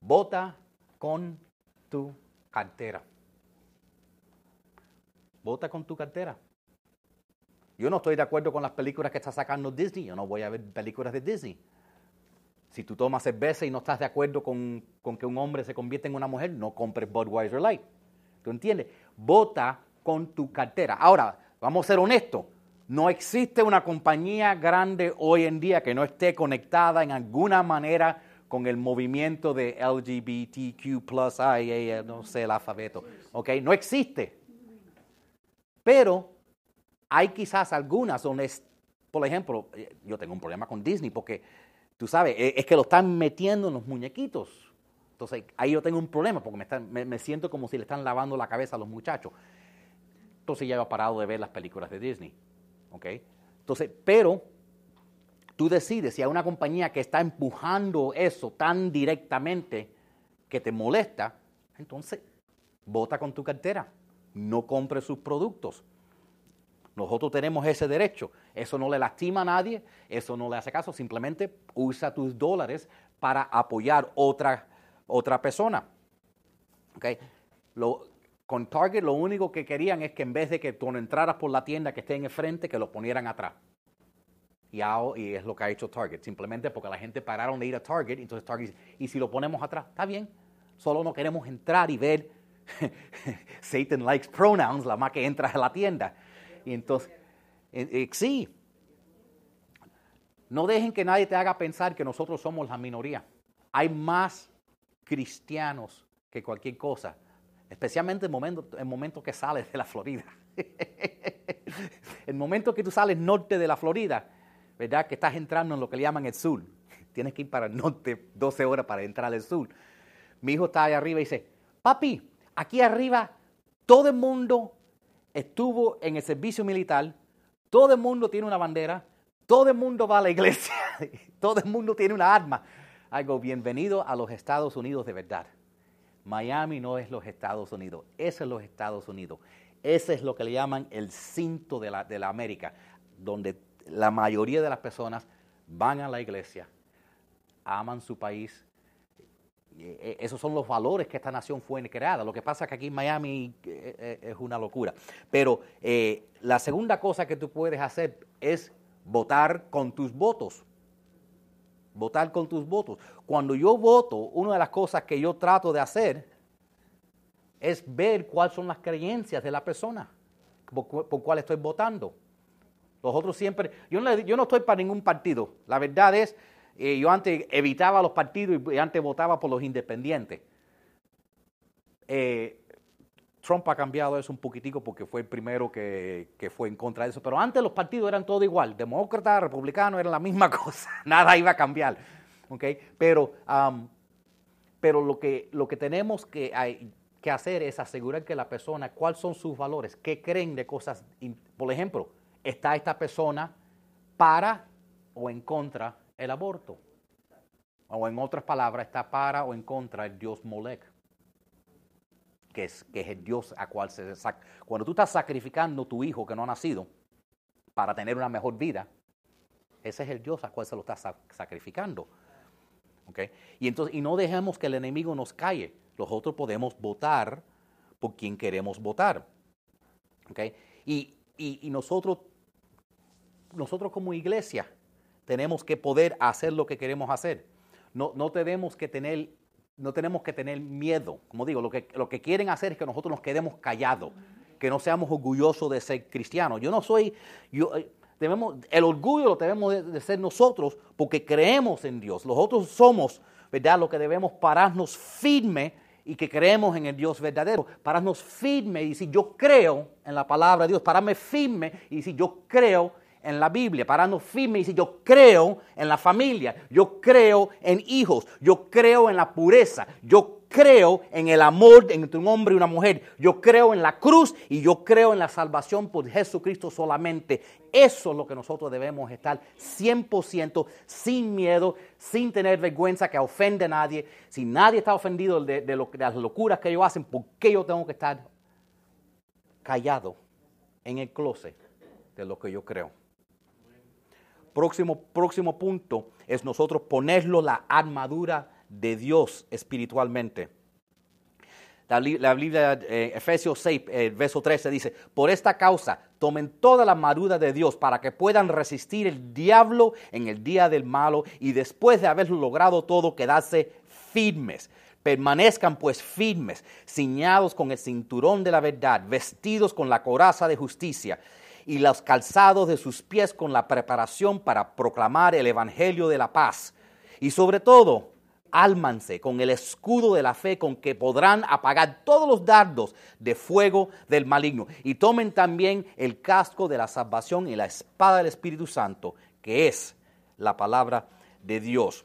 vota con tu cartera. Vota con tu cartera. Yo no estoy de acuerdo con las películas que está sacando Disney. Yo no voy a ver películas de Disney. Si tú tomas cerveza y no estás de acuerdo con, con que un hombre se convierta en una mujer, no compres Budweiser Light. ¿Tú entiendes? Vota con tu cartera. Ahora, vamos a ser honestos. No existe una compañía grande hoy en día que no esté conectada en alguna manera con el movimiento de LGBTQ+, IA, no sé el alfabeto. ¿Ok? No existe. Pero hay quizás algunas donde, por ejemplo, eh, yo tengo un problema con Disney porque, tú sabes, eh, es que lo están metiendo en los muñequitos. Entonces, ahí yo tengo un problema porque me, están- me- siento como si le están lavando la cabeza a los muchachos. Entonces ya he parado de ver las películas de Disney. ¿Ok? Entonces, pero tú decides si hay una compañía que está empujando eso tan directamente que te molesta, entonces vota con tu cartera. No compres sus productos. Nosotros tenemos ese derecho. Eso no le lastima a nadie, eso no le hace caso. Simplemente usa tus dólares para apoyar otra, otra persona. ¿Ok? Lo- con Target lo único que querían es que en vez de que tú no entraras por la tienda que esté en el frente, que lo ponieran atrás. Y, y es lo que ha hecho Target. Simplemente porque la gente pararon de ir a Target, entonces Target dice, y si lo ponemos atrás, está bien. Solo no queremos entrar y ver Satan likes pronouns, la más que entras a la tienda. Y entonces, eh, eh, sí. No dejen que nadie te haga pensar que nosotros somos la minoría. Hay más cristianos que cualquier cosa, especialmente en en momento que sales de la Florida. el momento que tú sales norte de la Florida, ¿verdad? Que estás entrando en lo que le llaman el sur. Tienes que ir para el norte 12 horas para entrar al sur. Mi hijo está ahí arriba y dice, papi, aquí arriba todo el mundo estuvo en el servicio militar, todo el mundo tiene una bandera, todo el mundo va a la iglesia, todo el mundo tiene una arma. Algo bienvenido a los Estados Unidos de verdad. Miami no es los Estados Unidos, ese es los Estados Unidos. Ese es lo que le llaman el cinto de la, de la América, donde la mayoría de las personas van a la iglesia, aman su país, eh, eh, esos son los valores que esta nación fue creada. Lo que pasa es que aquí en Miami eh, es una locura. Pero la segunda cosa que tú puedes hacer es votar con tus votos. Votar con tus votos. Cuando yo voto, una de las cosas que yo trato de hacer es ver cuáles son las creencias de la persona por, por cuál estoy votando. Los otros siempre, yo no, yo no estoy para ningún partido. La verdad es, eh, yo antes evitaba los partidos y antes votaba por los independientes. Eh, Trump ha cambiado eso un poquitico porque fue el primero que, que fue en contra de eso. Pero antes los partidos eran todo igual. Demócrata, republicano, era la misma cosa. Nada iba a cambiar. ¿ok? Pero, am, pero lo, que, lo que tenemos que, que hacer es asegurar que la persona, cuáles son sus valores, qué creen de cosas. Por ejemplo, ¿está esta persona para o en contra el aborto? O en otras palabras, está para o en contra el dios Molech que es, que es el Dios a cual se Cuando tú estás sacrificando tu hijo que no ha nacido para tener una mejor vida, ese es el Dios a cual se lo estás sa- sacrificando. ¿Ok? Y, entonces, y no dejemos que el enemigo nos calle. Nosotros podemos votar por quien queremos votar. ¿Ok? Y, y- y nosotros, nosotros como iglesia tenemos que poder hacer lo que queremos hacer. No, no tenemos que tener no tenemos que tener miedo. Como digo, lo que, lo que quieren hacer es que nosotros nos quedemos callados, que no seamos orgullosos de ser cristianos. Yo no soy, yo, eh, debemos, el orgullo lo debemos de, ser nosotros porque creemos en Dios. Nosotros somos, ¿verdad? Lo que debemos pararnos firme y que creemos en el Dios verdadero. Pararnos firme y decir, yo creo en la palabra de Dios. Pararme firme y decir, yo creo en la Biblia, pararnos firme y decir, yo creo en la familia, yo creo en hijos, yo creo en la pureza, yo creo en el amor entre un hombre y una mujer, yo creo en la cruz y yo creo en la salvación por Jesucristo solamente. Eso es lo que nosotros debemos estar 100% sin miedo, sin tener vergüenza que ofende a nadie. Si nadie está ofendido de, de lo- de las locuras que ellos hacen, ¿por qué yo tengo que estar callado en el closet de lo que yo creo? Próximo, próximo punto es nosotros ponerlo la armadura de Dios espiritualmente. La, la Biblia, eh, Efesios 6, eh, verso 13 dice, por esta causa tomen toda la armadura de Dios para que puedan resistir el diablo en el día del malo y después de haberlo logrado todo quedarse firmes. Permanezcan pues firmes, ciñados con el cinturón de la verdad, vestidos con la coraza de justicia y los calzados de sus pies con la preparación para proclamar el evangelio de la paz. Y sobre todo, álmanse con el escudo de la fe con que podrán apagar todos los dardos de fuego del maligno. Y tomen también el casco de la salvación y la espada del Espíritu Santo, que es la palabra de Dios.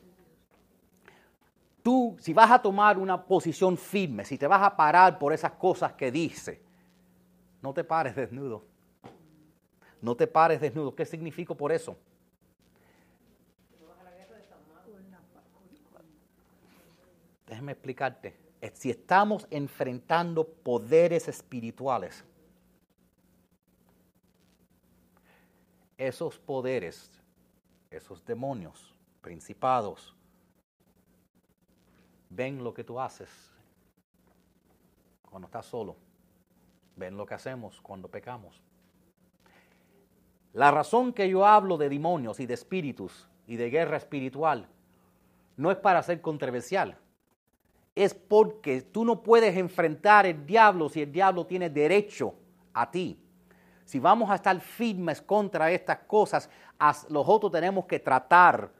Tú, si vas a tomar una posición firme, si te vas a parar por esas cosas que dice, no te pares desnudo. No te pares desnudo. ¿Qué significa por eso? Déjame explicarte. Si estamos enfrentando poderes espirituales, esos poderes, esos demonios, principados, ven lo que tú haces cuando estás solo. Ven lo que hacemos cuando pecamos. La razón que yo hablo de demonios y de espíritus y de guerra espiritual no es para ser controversial. Es porque tú no puedes enfrentar el diablo si el diablo tiene derecho a ti. Si vamos a estar firmes contra estas cosas, as- nosotros tenemos que tratar.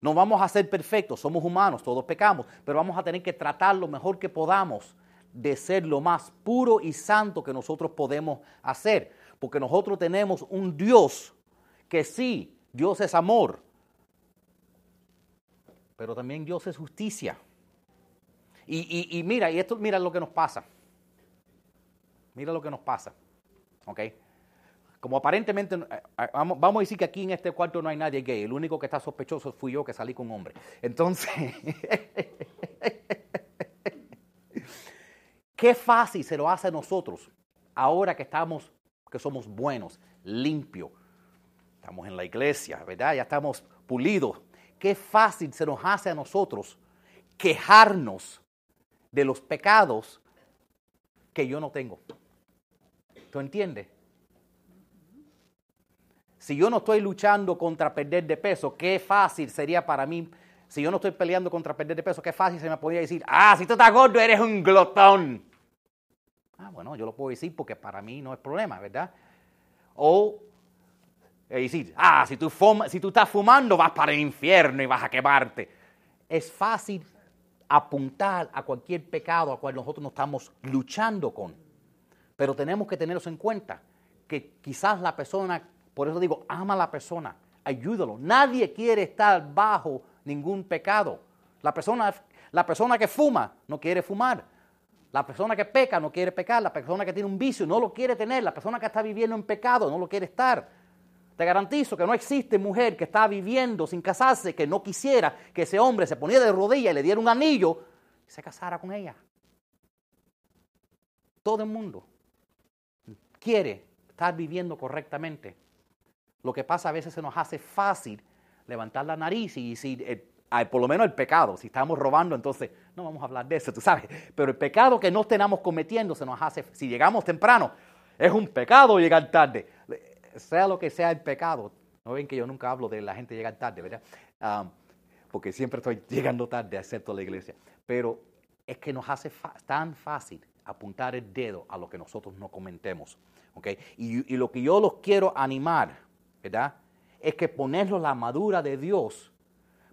No vamos a ser perfectos, somos humanos, todos pecamos, pero vamos a tener que tratar lo mejor que podamos de ser lo más puro y santo que nosotros podemos hacer. Porque nosotros tenemos un Dios que sí, Dios es amor, pero también Dios es justicia. Y, y- mira, y esto, mira lo que nos pasa. Mira lo que nos pasa. ¿Ok? Como aparentemente, eh, eh, vamos, vamos a decir que aquí en este cuarto no hay nadie gay. El único que está sospechoso fui yo que salí con un hombre. Entonces, qué fácil se lo hace a nosotros ahora que estamos, que somos buenos, limpios. Estamos en la iglesia, ¿verdad? Ya estamos pulidos. Qué fácil se nos hace a nosotros quejarnos de los pecados que yo no tengo. ¿Tú entiendes? Si yo no estoy luchando contra perder de peso, qué fácil sería para mí. Si yo no estoy peleando contra perder de peso, qué fácil se me podría decir, ah, si tú estás gordo, eres un glotón. Ah, bueno, yo lo puedo decir porque para mí no es problema, ¿verdad? O decir, ah, si tú, fuma- si tú estás fumando, vas para el infierno y vas a quemarte. Es fácil apuntar a cualquier pecado a cual nosotros no estamos luchando con. Pero tenemos que tenerlos en cuenta, que quizás la persona, por eso digo, ama a la persona, ayúdalo. Nadie quiere estar bajo ningún pecado. La persona, la persona que fuma no quiere fumar. La persona que peca no quiere pecar. La persona que tiene un vicio no lo quiere tener. La persona que está viviendo en pecado no lo quiere estar. Te garantizo que no existe mujer que está viviendo sin casarse que no quisiera que ese hombre se ponía de rodillas y le diera un anillo y se casara con ella. Todo el mundo quiere estar viviendo correctamente. Lo que pasa a veces se nos hace fácil levantar la nariz y decir, ah, por lo menos el pecado, si estamos robando, entonces no vamos a hablar de eso, tú sabes. Pero el pecado que no estemos cometiendo se nos hace, si llegamos temprano, es un pecado llegar tarde. Sea lo que sea el pecado. No ven que yo nunca hablo de la gente llegar tarde, ¿verdad? Ah, porque siempre estoy llegando tarde, excepto a la iglesia. Pero es que nos hace tan fácil apuntar el dedo a lo que nosotros no comentemos. ¿ok? Y, lo que yo los quiero animar, ¿verdad? Es que ponerlos la armadura de Dios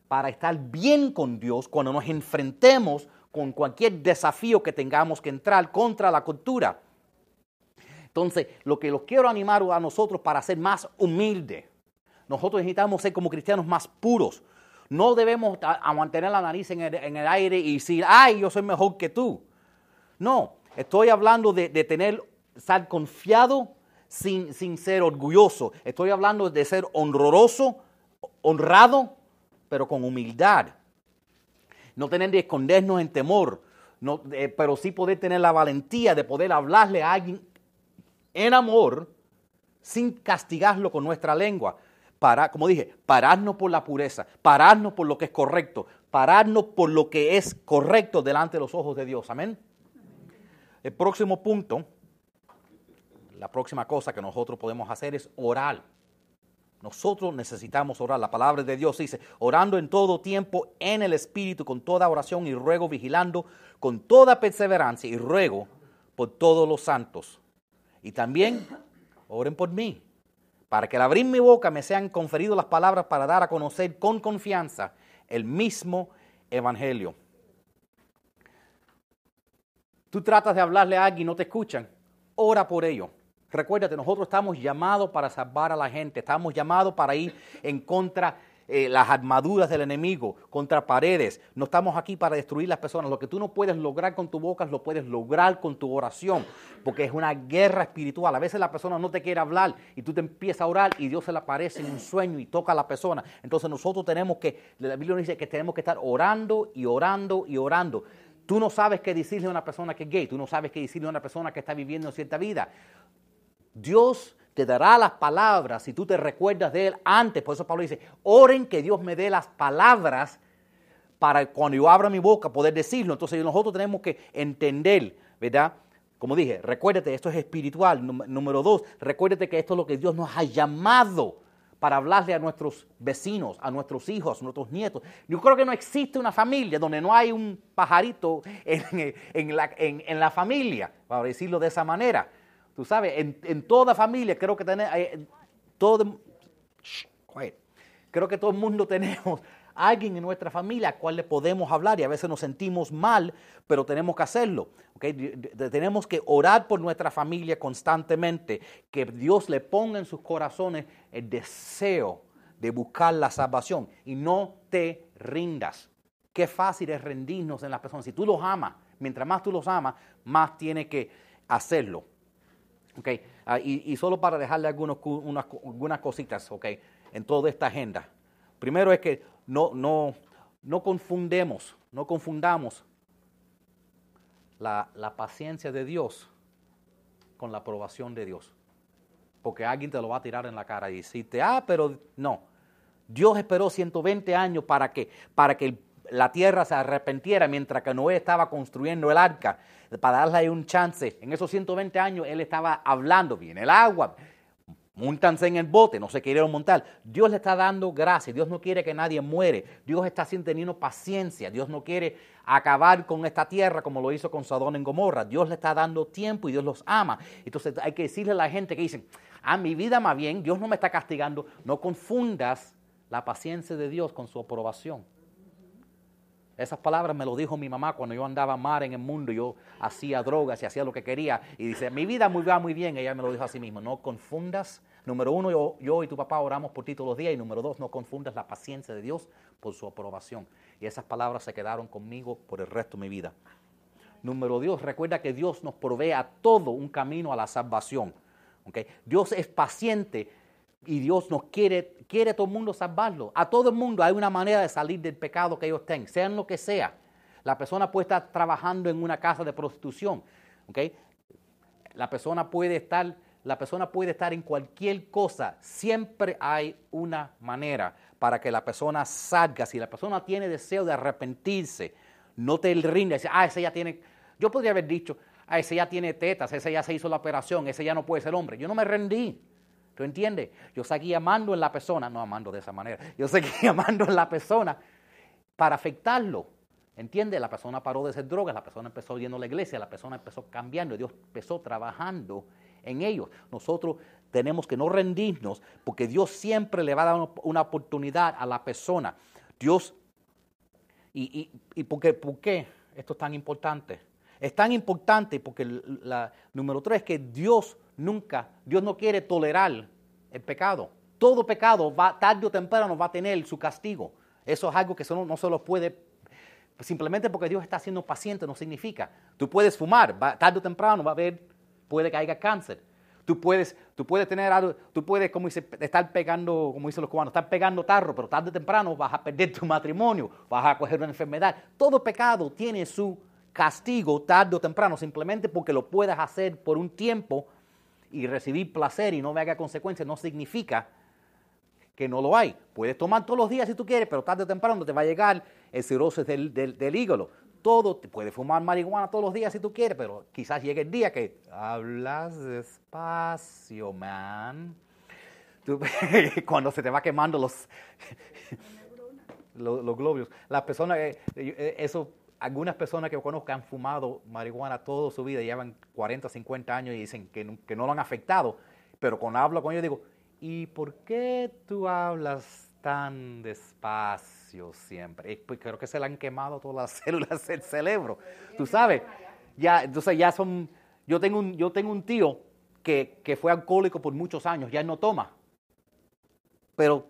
para estar bien con Dios cuando nos enfrentemos con cualquier desafío que tengamos que entrar contra la cultura. Entonces, lo que los quiero animar a nosotros para ser más humildes. Nosotros necesitamos ser como cristianos más puros. No debemos a- mantener la nariz en el, aire y decir, ay, yo soy mejor que tú. No, estoy hablando de, tener, estar confiado sin ser orgulloso. Estoy hablando de ser honroso, honrado, pero con humildad. No tener que escondernos en temor, no, eh, pero sí poder tener la valentía de poder hablarle a alguien en amor sin castigarlo con nuestra lengua. Para, como dije, pararnos por la pureza, pararnos por lo que es correcto, pararnos por lo que es correcto delante de los ojos de Dios. Amén. El próximo punto, la próxima cosa que nosotros podemos hacer es orar. Nosotros necesitamos orar. La palabra de Dios dice, orando en todo tiempo en el Espíritu, con toda oración y ruego, vigilando con toda perseverancia y ruego por todos los santos. Y también oren por mí, para que al abrir mi boca me sean conferidas las palabras para dar a conocer con confianza el mismo Evangelio. Tú tratas de hablarle a alguien y no te escuchan, ora por ello. Recuérdate, nosotros estamos llamados para salvar a la gente, estamos llamados para ir en contra eh, las armaduras del enemigo, contra paredes. No estamos aquí para destruir las personas. Lo que tú no puedes lograr con tu boca, lo puedes lograr con tu oración, porque es una guerra espiritual. A veces la persona no te quiere hablar y tú te empiezas a orar y Dios se le aparece en un sueño y toca a la persona. Entonces nosotros tenemos que, la Biblia nos dice que tenemos que estar orando y orando y orando. Tú no sabes qué decirle a una persona que es gay, tú no sabes qué decirle a una persona que está viviendo cierta vida. Dios te dará las palabras si tú te recuerdas de Él antes. Por eso Pablo dice, oren que Dios me dé las palabras para cuando yo abra mi boca poder decirlo. Entonces nosotros tenemos que entender, ¿verdad? Como dije, recuérdate, esto es espiritual. Número dos, recuérdate que esto es lo que Dios nos ha llamado para hablarle a nuestros vecinos, a nuestros hijos, a nuestros nietos. Yo creo que no existe una familia donde no hay un pajarito en, la, en la familia, para decirlo de esa manera. Tú sabes, en, en toda familia creo que tenemos, todo, creo que todo el mundo tenemos alguien en nuestra familia al cual le podemos hablar y a veces nos sentimos mal, pero tenemos que hacerlo. ¿ok? De- de- Tenemos que orar por nuestra familia constantemente, que Dios le ponga en sus corazones el deseo de buscar la salvación y no te rindas. Qué fácil es rendirnos en las personas. Si tú los amas, mientras más tú los amas, más tienes que hacerlo. Ok, ah, y, y solo para dejarle algunos, unas, algunas cositas, ok, en toda esta agenda. Primero es que no, no, no confundemos, no confundamos la, la paciencia de Dios con la aprobación de Dios. Porque alguien te lo va a tirar en la cara y decirte, ah, pero no. Dios esperó 120 años para que, para que el- la tierra se arrepentiera mientras que Noé estaba construyendo el arca, para darle un chance. En esos 120 años él estaba hablando, viene el agua, Múntanse en el bote, no se quisieron montar. Dios le está dando gracia, Dios no quiere que nadie muere, Dios está teniendo paciencia, Dios no quiere acabar con esta tierra como lo hizo con Sodón en Gomorra. Dios le está dando tiempo y Dios los ama. Entonces hay que decirle a la gente que dicen, ah, mi vida más bien, Dios no me está castigando. No confundas la paciencia de Dios con su aprobación. Esas palabras me lo dijo mi mamá cuando yo andaba mal en el mundo, yo hacía drogas y hacía lo que quería. Y dice, mi vida muy, va muy bien. Ella me lo dijo así mismo, no confundas. Número uno, yo, yo y tu papá oramos por ti todos los días. Y número dos, no confundas la paciencia de Dios por su aprobación. Y esas palabras se quedaron conmigo por el resto de mi vida. Número dos, recuerda que Dios nos provee a todo un camino a la salvación. ¿ok? Dios es paciente y Dios nos quiere, quiere a todo el mundo salvarlo. A todo el mundo hay una manera de salir del pecado que ellos tengan, sean lo que sea. La persona puede estar trabajando en una casa de prostitución. ¿ok? La persona puede estar, la persona puede estar en cualquier cosa. Siempre hay una manera para que la persona salga. Si la persona tiene deseo de arrepentirse, no te rindes. Ah, ese ya tiene. Yo podría haber dicho, ah, ese ya tiene tetas, ese ya se hizo la operación, ese ya no puede ser hombre. Yo no me rendí. ¿Tú entiendes? Yo seguí amando en la persona, no amando de esa manera. Yo seguí amando en la persona para afectarlo. ¿Entiende? La persona paró de hacer drogas, la persona empezó yendo a la iglesia, la persona empezó cambiando, Dios empezó trabajando en ellos. Nosotros tenemos que no rendirnos porque Dios siempre le va a dar una oportunidad a la persona. Dios, ¿y, y, por, qué, por qué esto es tan importante? Es tan importante porque la número tres, que Dios nunca, Dios no quiere tolerar el pecado. Todo pecado va, tarde o temprano va a tener su castigo. Eso es algo que no, no se lo puede Simplemente porque Dios está siendo paciente no significa. Tú puedes fumar, tarde o temprano va a haber, puede que haya cáncer. Tú puedes, tú puedes tener algo, tú puedes, como dice, estar pegando, como dicen los cubanos, estar pegando tarro, pero tarde o temprano vas a perder tu matrimonio, vas a coger una enfermedad. Todo pecado tiene su castigo tarde o temprano, simplemente porque lo puedas hacer por un tiempo y recibir placer y no me haga consecuencias, no significa que no lo hay. Puedes tomar todos los días si tú quieres, pero tarde o temprano te va a llegar el cirrosis del, del, hígado. Todo, puedes fumar marihuana todos los días si tú quieres, pero quizás llegue el día que hablas despacio, man. cuando se te va quemando los, los, glóbulos. Las personas, eh, eh, eso, algunas personas que conozco han fumado marihuana toda su vida, llevan 40, 50 años y dicen que, que no lo han afectado, pero cuando hablo con ellos digo, ¿y por qué tú hablas tan despacio siempre? Pues creo que se le han quemado todas las células del cerebro. Tú sabes, ya, entonces ya son, yo tengo un, yo tengo un tío que, que fue alcohólico por muchos años, ya no toma. Pero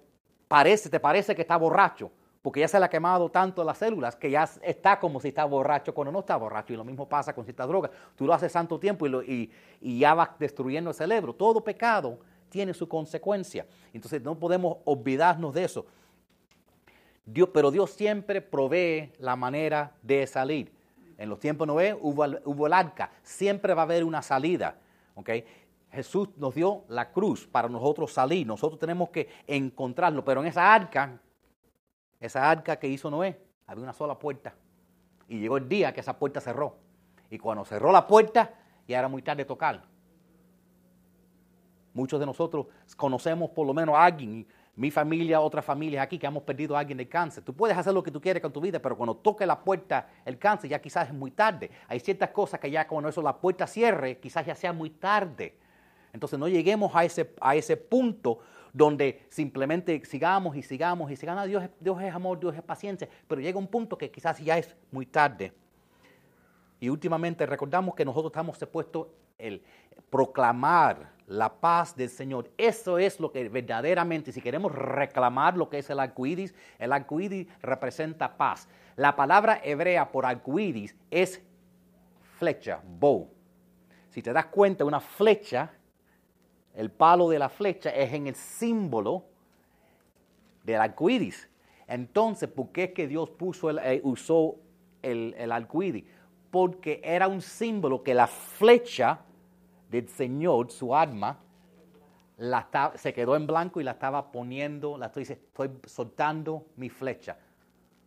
parece, te parece que está borracho, porque ya se le ha quemado tanto las células que ya está como si está borracho cuando no está borracho. Y lo mismo pasa con ciertas drogas. Tú lo haces tanto tiempo y, ya vas destruyendo el cerebro. Todo pecado tiene su consecuencia. Entonces no podemos olvidarnos de eso. Dios, pero Dios siempre provee la manera de salir. En los tiempos de Noé hubo, hubo el arca, siempre va a haber una salida. ¿okay? Jesús nos dio la cruz para nosotros salir, nosotros tenemos que encontrarlo, pero en esa arca, esa arca que hizo Noé, había una sola puerta. Y llegó el día que esa puerta cerró. Y cuando cerró la puerta, ya era muy tarde tocar. Muchos de nosotros conocemos por lo menos a alguien, mi familia, otras familias aquí que hemos perdido a alguien de cáncer. Tú puedes hacer lo que tú quieres con tu vida, pero cuando toque la puerta el cáncer ya quizás es muy tarde. Hay ciertas cosas que ya cuando eso la puerta cierre, quizás ya sea muy tarde. Entonces no lleguemos a ese, a ese punto donde simplemente sigamos y sigamos y sigamos. Ah, Dios, Dios es amor, Dios es paciencia, pero llega un punto que quizás ya es muy tarde. Y últimamente recordamos que nosotros estamos expuestos el proclamar la paz del Señor. Eso es lo que verdaderamente, si queremos reclamar lo que es el arcoíris, el arcoíris representa paz. La palabra hebrea por arcoíris es flecha, bow. Si te das cuenta, una flecha, el palo de la flecha es en el símbolo del arcoíris. Entonces, ¿por qué es que Dios eh, usó el, el? Porque era un símbolo que la flecha del Señor, su alma, la se quedó en blanco y la estaba poniendo, la estoy, estoy soltando mi flecha.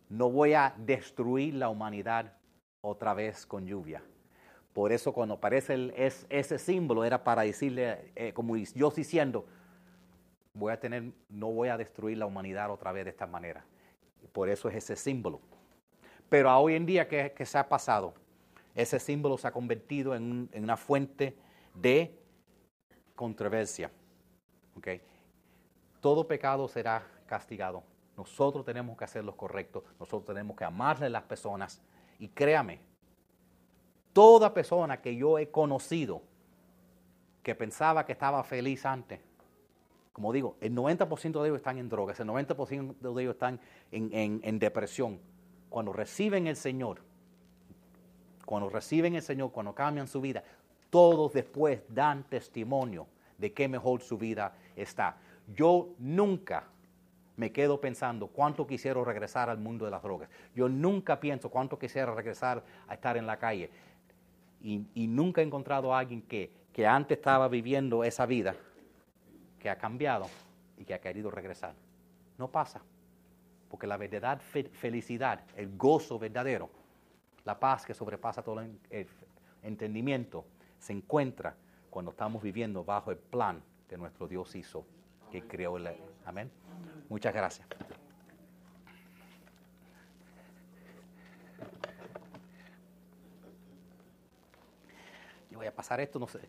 No voy a destruir la humanidad otra vez con lluvia. Por eso cuando aparece ese símbolo era para decirle, eh, como yo diciendo, voy a tener, no voy a destruir la humanidad otra vez de esta manera. Por eso es ese símbolo. Pero a hoy en día, ¿qué, se ha pasado? Ese símbolo se ha convertido en, en una fuente de controversia. ¿okay? Todo pecado será castigado. Nosotros tenemos que hacer lo correcto, nosotros tenemos que amarle a las personas. Y créame, toda persona que yo he conocido que pensaba que estaba feliz antes, como digo, el 90% de ellos están en drogas, el 90% de ellos están en, en depresión. Cuando reciben el Señor, cuando reciben el Señor, cuando cambian su vida, todos después dan testimonio de qué mejor su vida está. Yo nunca me quedo pensando cuánto quisiera regresar al mundo de las drogas. Yo nunca pienso cuánto quisiera regresar a estar en la calle. Y, nunca he encontrado a alguien que, que antes estaba viviendo esa vida, que ha cambiado y que ha querido regresar. No pasa. Porque la verdadera felicidad, el gozo verdadero, la paz que sobrepasa todo el entendimiento, se encuentra cuando estamos viviendo bajo el plan que nuestro Dios hizo, que creó el... Amén. Muchas gracias. Voy a pasar esto, no sé.